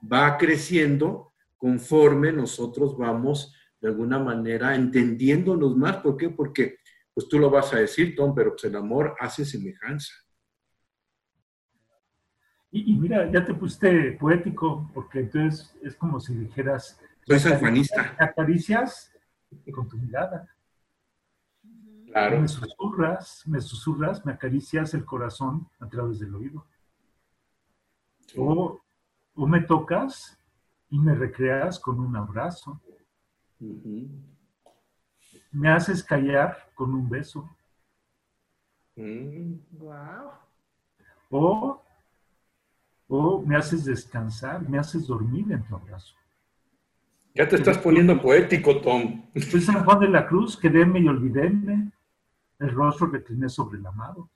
va creciendo conforme nosotros vamos de alguna manera entendiéndonos más. ¿Por qué? Porque, pues tú lo vas a decir, Tom, pero pues el amor hace semejanza. Y, y, mira, ya te pusiste poético, porque entonces es como si dijeras, soy sanjuanista. Me acaricias con tu mirada. Claro. Me susurras, me susurras, me acaricias el corazón a través del oído. O, me tocas y me recreas con un abrazo. Me haces callar con un beso. Wow. O, o me haces descansar, me haces dormir en tu abrazo. Ya te estás poniendo poético, Tom. Soy San Juan de la Cruz, quedéme y olvidéme el rostro que tiene sobre el amado.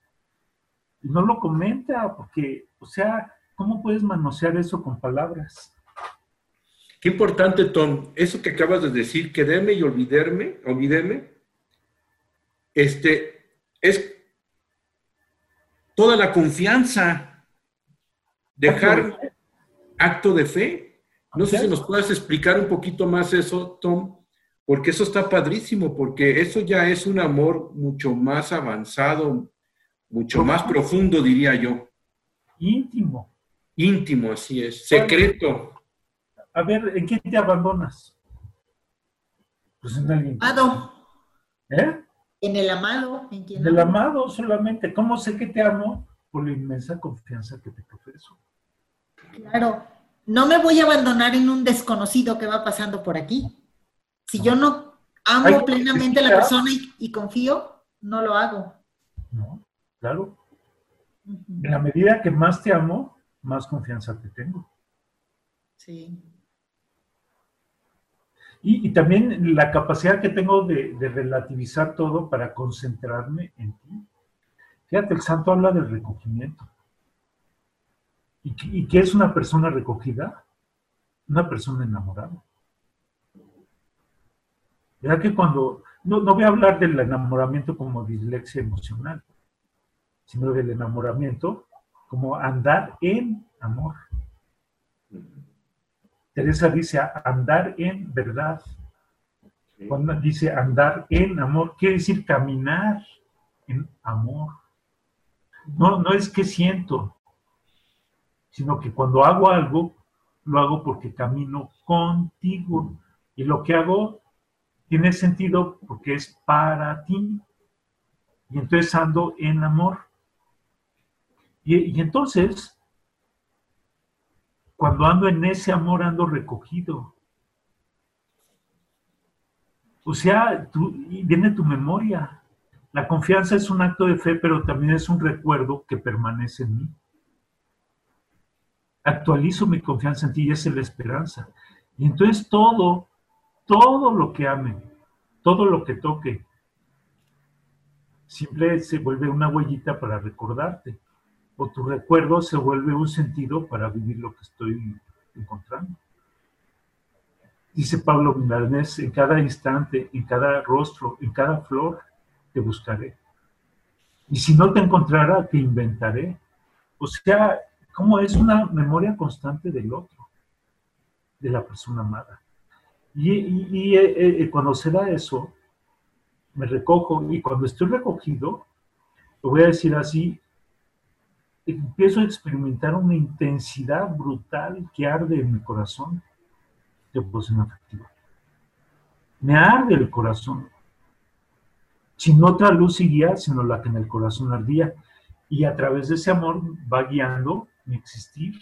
Y no lo comenta, porque, o sea, ¿cómo puedes manosear eso con palabras? Qué importante, Tom, eso que acabas de decir, quedéme y olvidarme, olvidéme, este, es toda la confianza, dejar acto de fe. No sé si nos puedes explicar un poquito más eso, Tom, porque eso está padrísimo, porque eso ya es un amor mucho más avanzado, mucho más profundo, diría yo. Íntimo. Íntimo, así es. Secreto. A ver, ¿en quién te abandonas? Pues en alguien. Amado. ¿Eh? En el amado. ¿En, en el amado solamente. ¿Cómo sé que te amo? Por la inmensa confianza que te profeso. Claro no me voy a abandonar en un desconocido que va pasando por aquí. Si yo no amo plenamente a la persona y, confío, no lo hago. No, claro. En la medida que más te amo, más confianza te tengo. Sí. Y, y también la capacidad que tengo de, de relativizar todo para concentrarme en ti. Fíjate, el santo habla del recogimiento. ¿Y, qué- y qué es una persona recogida? Una persona enamorada. ¿Verdad que cuando, no, no voy a hablar del enamoramiento como dislexia emocional, sino del enamoramiento como andar en amor. Teresa dice andar en verdad. Cuando dice andar en amor, quiere decir caminar en amor. No, no es que siento, sino que cuando hago algo, lo hago porque camino contigo. Y lo que hago tiene sentido porque es para ti. Y entonces ando en amor. Y, entonces, cuando ando en ese amor, ando recogido. O sea, tú- viene tu memoria. La confianza es un acto de fe, pero también es un recuerdo que permanece en mí. Actualizo mi confianza en ti y es la esperanza. Y entonces todo, todo lo que ame, todo lo que toque, siempre se vuelve una huellita para recordarte. O tu recuerdo se vuelve un sentido para vivir lo que estoy encontrando. Dice Pablo Milanés, en cada instante, en cada rostro, en cada flor, te buscaré. Y si no te encontrara, te inventaré. O sea, como es una memoria constante del otro, de la persona amada. Y, y- y, eh, eh, cuando se da eso, me recojo y cuando estoy recogido, lo voy a decir así, empiezo a experimentar una intensidad brutal que arde en mi corazón de devoción afectiva. Me arde el corazón, sin otra luz y guía, sino la que en el corazón ardía. Y a través de ese amor va guiando mi existir.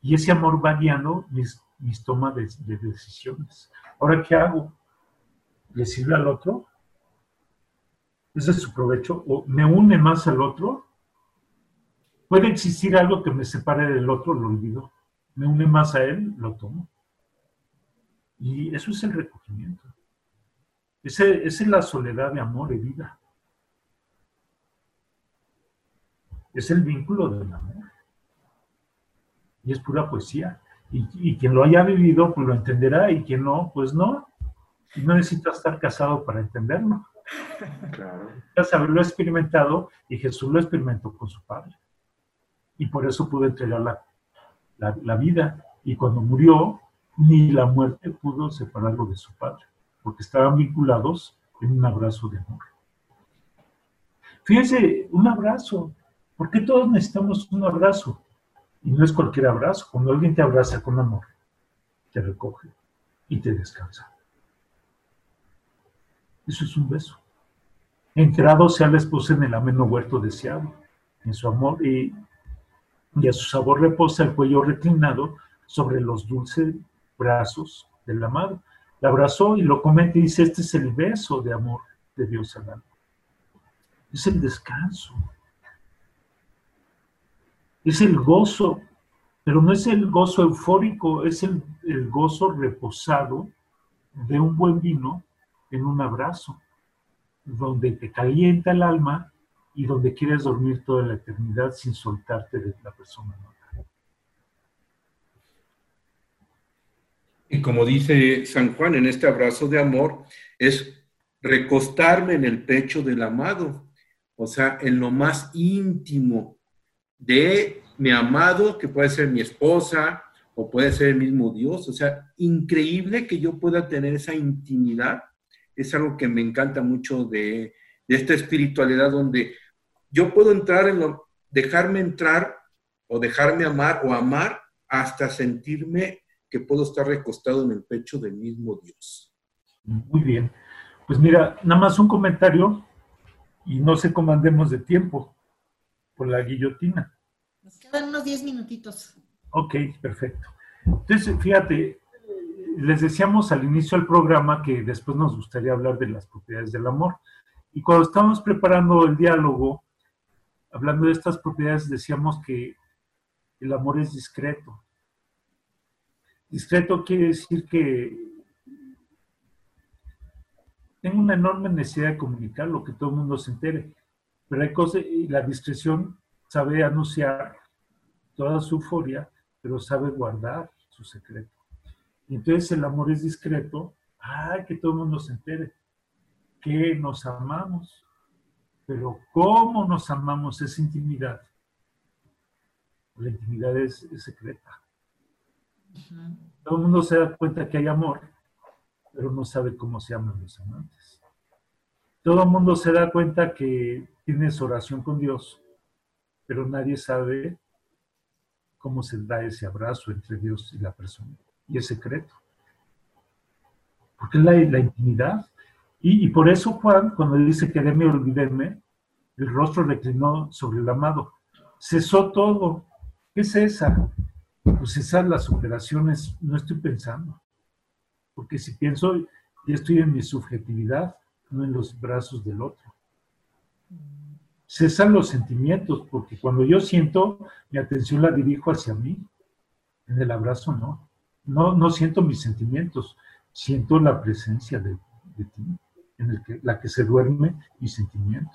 Y ese amor va guiando mis, mis tomas de, de decisiones. Ahora, ¿qué hago? ¿Le sirve al otro? ¿Es de su provecho? ¿O me une más al otro? ¿Puede existir algo que me separe del otro? Lo olvido. ¿Me une más a él? Lo tomo. Y eso es el recogimiento. Ese- Esa es la soledad de amor y vida. Es el vínculo del amor. Y es pura poesía. Y, y quien lo haya vivido, pues lo entenderá, y quien no, pues no. Y no necesita estar casado para entenderlo. Claro. Necesitas haberlo experimentado, y Jesús lo experimentó con su Padre. Y por eso pudo entregar la, la- la vida. Y cuando murió, ni la muerte pudo separarlo de su Padre, porque estaban vinculados en un abrazo de amor. Fíjense, un abrazo. ¿Por qué todos necesitamos un abrazo? Y no es cualquier abrazo. Cuando alguien te abraza con amor, te recoge y te descansa. Eso es un beso. Entrado sea la esposa en el ameno huerto deseado, en su amor y, y a su sabor reposa el cuello reclinado sobre los dulces brazos del amado. La abrazó y lo comenta y dice, este es el beso de amor de Dios al alma. Es el descanso. Es el gozo, pero no es el gozo eufórico, es el, el gozo reposado de un buen vino en un abrazo, donde te calienta el alma y donde quieres dormir toda la eternidad sin soltarte de la persona. Y como dice San Juan en este abrazo de amor, es recostarme en el pecho del amado, o sea, en lo más íntimo de mi amado, que puede ser mi esposa o puede ser el mismo Dios, o sea, increíble que yo pueda tener esa intimidad, es algo que me encanta mucho de, de esta espiritualidad donde yo puedo entrar en lo, dejarme entrar o dejarme amar o amar hasta sentirme que puedo estar recostado en el pecho del mismo Dios. Muy bien. Pues mira, nada más un comentario y no sé cómo andemos de tiempo por la guillotina. Nos quedan unos 10 minutitos. Ok, perfecto. Entonces, fíjate, les decíamos al inicio del programa que después nos gustaría hablar de las propiedades del amor. Y cuando estábamos preparando el diálogo, hablando de estas propiedades, decíamos que el amor es discreto. Discreto quiere decir que una enorme necesidad de comunicarlo, que todo el mundo se entere. Pero hay cosas, y la discreción sabe anunciar toda su euforia, pero sabe guardar su secreto. Entonces el amor es discreto, ay, que todo el mundo se entere, que nos amamos, pero cómo nos amamos es intimidad. La intimidad es, secreta. Todo el mundo se da cuenta que hay amor, pero no sabe cómo se aman los amantes. Todo el mundo se da cuenta que tienes oración con Dios, pero nadie sabe cómo se da ese abrazo entre Dios y la persona. Y es secreto. Porque es la, intimidad. Y, por eso Juan, cuando dice quererme olvidarme, el rostro reclinó sobre el amado. Cesó todo. ¿Qué es esa? Pues cesar las operaciones, no estoy pensando. Porque si pienso, ya estoy en mi subjetividad, no en los brazos del otro. Cesan los sentimientos, porque cuando yo siento, mi atención la dirijo hacia mí. En el abrazo no. No, no siento mis sentimientos, siento la presencia de, ti, en el que, la que se duerme mi sentimiento.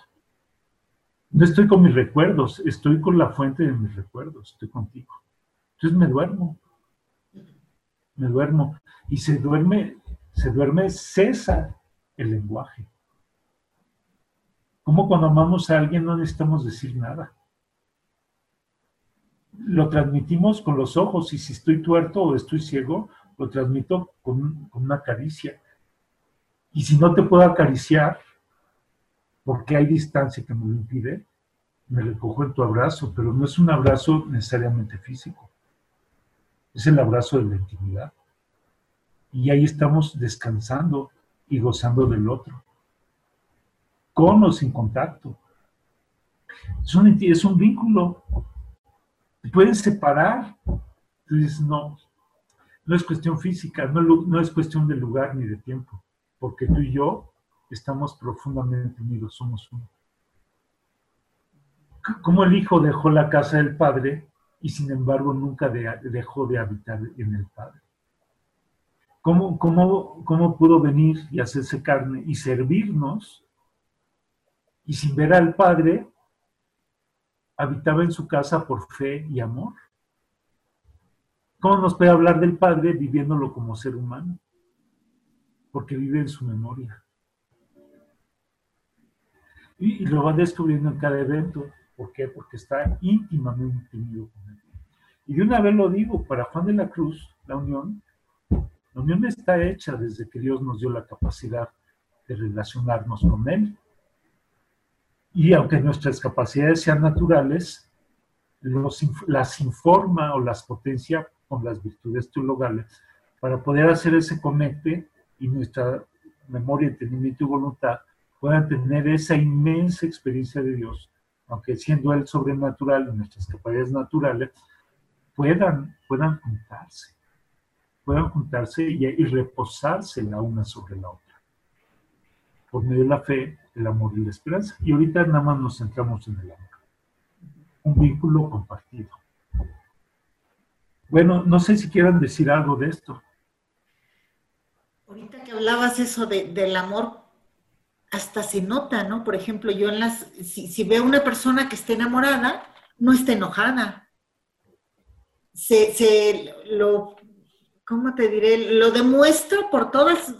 No estoy con mis recuerdos, estoy con la fuente de mis recuerdos, estoy contigo. Entonces me duermo, me duermo. Y se duerme, se duerme, cesa el lenguaje. Como cuando amamos a alguien no necesitamos decir nada. Lo transmitimos con los ojos y si estoy tuerto o estoy ciego, lo transmito con, una caricia. Y si no te puedo acariciar, porque hay distancia que me lo impide, me recojo en tu abrazo, pero no es un abrazo necesariamente físico. Es el abrazo de la intimidad. Y ahí estamos descansando y gozando del otro con o sin contacto. Es un, vínculo. Te pueden separar. Dices, no, no es cuestión física, no, es cuestión de lugar ni de tiempo, porque tú y yo estamos profundamente unidos, somos uno. Como el hijo dejó la casa del padre y sin embargo nunca dejó de habitar en el padre? ¿Cómo, cómo, ¿Cómo pudo venir y hacerse carne y servirnos y sin ver al Padre, habitaba en su casa por fe y amor. ¿Cómo nos puede hablar del Padre viviéndolo como ser humano? Porque vive en su memoria. Y, lo va descubriendo en cada evento. ¿Por qué? Porque está íntimamente unido con él. Y de una vez lo digo, para Juan de la Cruz, la unión, la unión está hecha desde que Dios nos dio la capacidad de relacionarnos con Él y aunque nuestras capacidades sean naturales, las informa o las potencia con las virtudes teologales para poder hacer ese conecte y nuestra memoria, entendimiento y voluntad puedan tener esa inmensa experiencia de Dios, aunque siendo Él sobrenatural y nuestras capacidades naturales, puedan, puedan juntarse, puedan juntarse y, y reposarse la una sobre la otra. Por medio de la fe, el amor y la esperanza. Y ahorita nada más nos centramos en el amor. Un vínculo compartido. Bueno, no sé si quieran decir algo de esto. Ahorita que hablabas eso del amor, hasta se nota, ¿no? Por ejemplo, yo en las, si, si veo una persona que esté enamorada, no está enojada. Se, se lo, ¿cómo te diré? Lo demuestra por todas,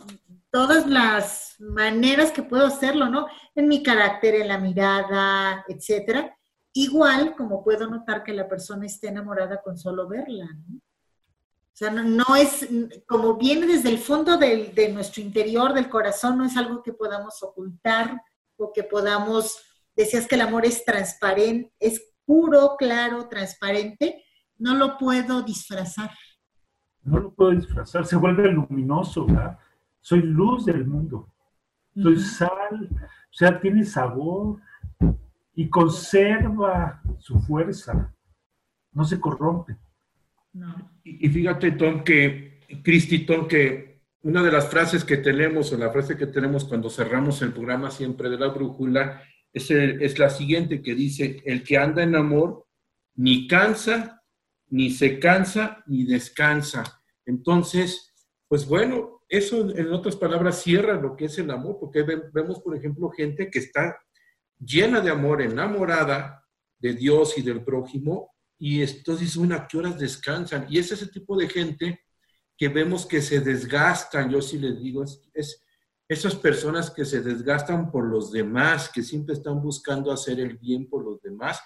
todas las maneras que puedo hacerlo, ¿no? En mi carácter, en la mirada, etcétera. Igual como puedo notar que la persona esté enamorada con solo verla, ¿no? O sea, no, es, como viene desde el fondo de nuestro interior, del corazón, no es algo que podamos ocultar o que podamos, decías que el amor es transparente, es puro, claro, transparente, no lo puedo disfrazar. No lo puedo disfrazar, se vuelve luminoso, ¿verdad? Soy luz del mundo, soy sal, o sea, tiene sabor y conserva su fuerza, no se corrompe. Y, fíjate, Tom, que, Cristi, Tom, que una de las frases que tenemos, o la frase que tenemos cuando cerramos el programa siempre de la brújula, es, es la siguiente que dice, el que anda en amor ni cansa, ni se cansa, ni descansa. Entonces, pues bueno, eso, en otras palabras, cierra lo que es el amor, porque vemos, por ejemplo, gente que está llena de amor, enamorada de Dios y del prójimo, y entonces, una, ¿a qué horas descansan? Y es ese tipo de gente que vemos que se desgastan, yo sí les digo, es, esas personas que se desgastan por los demás, que siempre están buscando hacer el bien por los demás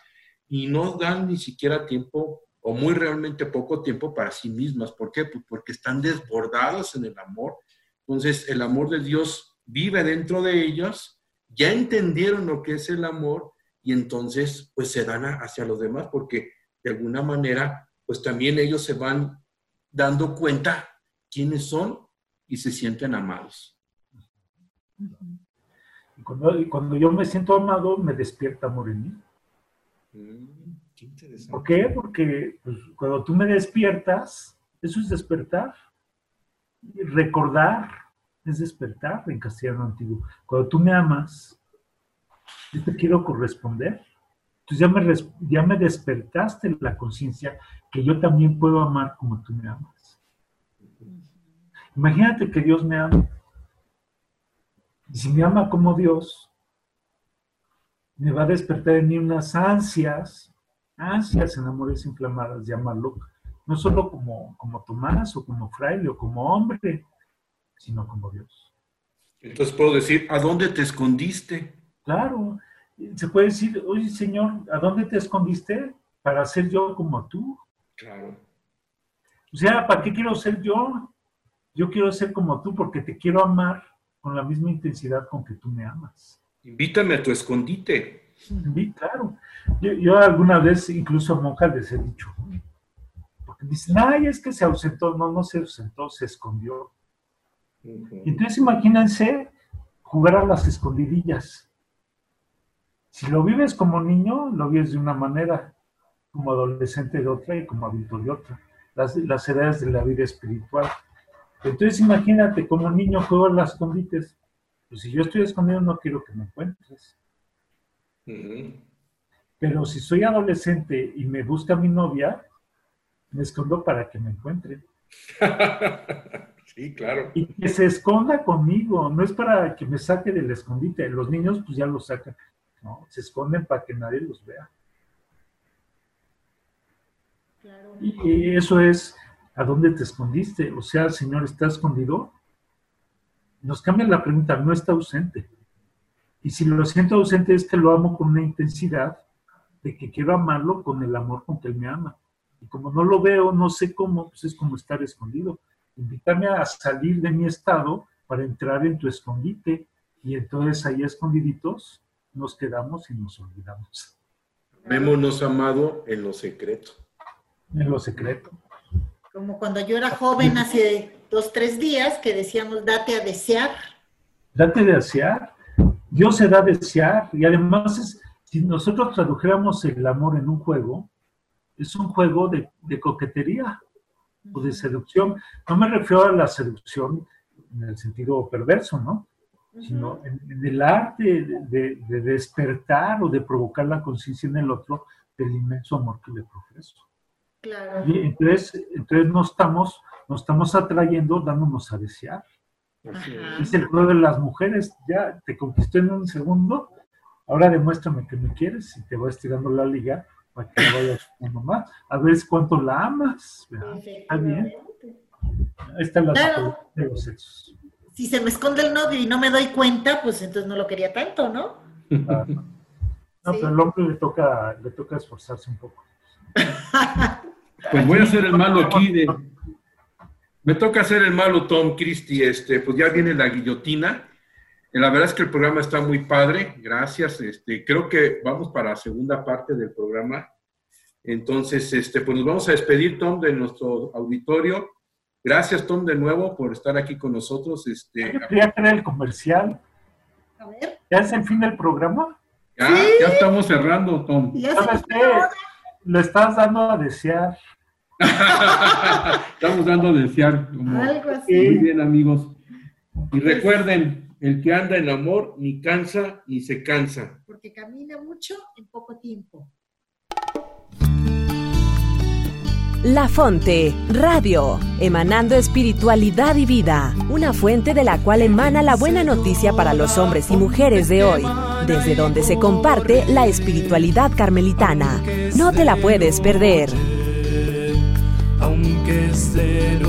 y no dan ni siquiera tiempo o muy realmente poco tiempo para sí mismas. ¿Por qué? Pues porque están desbordados en el amor. Entonces, el amor de Dios vive dentro de ellos, ya entendieron lo que es el amor y entonces pues se dan hacia los demás porque de alguna manera pues también ellos se van dando cuenta quiénes son y se sienten amados. Y cuando, yo me siento amado, me despierta amor en mí. Mm, ¿Por qué? Porque pues, cuando tú me despiertas, eso es despertar. Recordar es despertar en castellano antiguo. Cuando tú me amas, yo te quiero corresponder. Entonces ya me, ya me despertaste la conciencia que yo también puedo amar como tú me amas. Imagínate que Dios me ama. Y si me ama como Dios, me va a despertar en mí unas ansias, ansias en amores inflamadas, llamarlo, no solo como, como Tomás o como fraile o como hombre, sino como Dios. Entonces puedo decir, ¿a dónde te escondiste? Claro, se puede decir, oye Señor, ¿a dónde te escondiste para ser yo como tú? Claro. O sea, ¿para qué quiero ser yo? Yo quiero ser como tú porque te quiero amar con la misma intensidad con que tú me amas. Invítame a tu escondite. Sí, claro. Yo, alguna vez incluso a monjas les he dicho, porque dicen, ay, es que se ausentó. No, no se ausentó, se escondió. Entonces imagínense jugar a las escondidillas. Si lo vives como niño, lo vives de una manera, como adolescente de otra y como adulto de otra. Las, las edades de la vida espiritual. Entonces imagínate, como niño juego a las escondites. Pues si yo estoy escondido no quiero que me encuentres. Pero si soy adolescente y me busca mi novia, me escondo para que me encuentre. (laughs) sí, claro. Y que se esconda conmigo, no es para que me saque del escondite. Los niños pues ya lo sacan. Se esconden para que nadie los vea. Y eso es, ¿a dónde te escondiste? O sea, Señor, ¿está escondido? Nos cambia la pregunta, no está ausente. Y si lo siento ausente es que lo amo con una intensidad de que quiero amarlo con el amor con que él me ama. Y como no lo veo, no sé cómo, pues es como estar escondido. Invítame a salir de mi estado para entrar en tu escondite. Y entonces ahí escondiditos nos quedamos y nos olvidamos. Vémonos, amado, en lo secreto. En lo secreto. Como cuando yo era joven hace dos, tres días, que decíamos, date a desear. Date a desear. Dios se da a desear. Y además, si nosotros tradujéramos el amor en un juego, es un juego de, coquetería o de seducción. No me refiero a la seducción en el sentido perverso, ¿no? sino en, el arte de, despertar o de provocar la conciencia en el otro del inmenso amor que le profeso. Claro. Y entonces, entonces no estamos, nos estamos atrayendo dándonos a desear. Es el juego de las mujeres, ya te conquisté en un segundo, ahora demuéstrame que me quieres y te voy estirando la liga para que vayas como más. A ver cuánto la amas. Está bien. Ahí está la de los sexos si se me esconde el novio y no me doy cuenta, pues entonces no lo quería tanto, ¿no? No, pero al hombre le toca, le toca esforzarse un poco. (laughs) Pues voy a hacer el malo aquí de... Me toca hacer el malo, Tom Christie. Este, pues ya viene la guillotina. La verdad es que el programa está muy padre. Gracias. Este, creo que vamos para la segunda parte del programa. Entonces, este, pues nos vamos a despedir, Tom, de nuestro auditorio. Gracias, Tom, de nuevo por estar aquí con nosotros. Este, Yo quería tener el comercial. A ver. ¿Ya es el fin del programa? Ya, ya estamos cerrando, Tom. ¿Sabes qué? Lo estás dando a desear. (laughs) estamos dando a desear. Algo así. Muy bien, amigos. Y recuerden, el que anda en amor ni cansa ni se cansa. Porque camina mucho en poco tiempo. La Fonte, radio, emanando espiritualidad y vida, una fuente de la cual emana la buena noticia para los hombres y mujeres de hoy, desde donde se comparte la espiritualidad carmelitana. No te la puedes perder. Aunque esté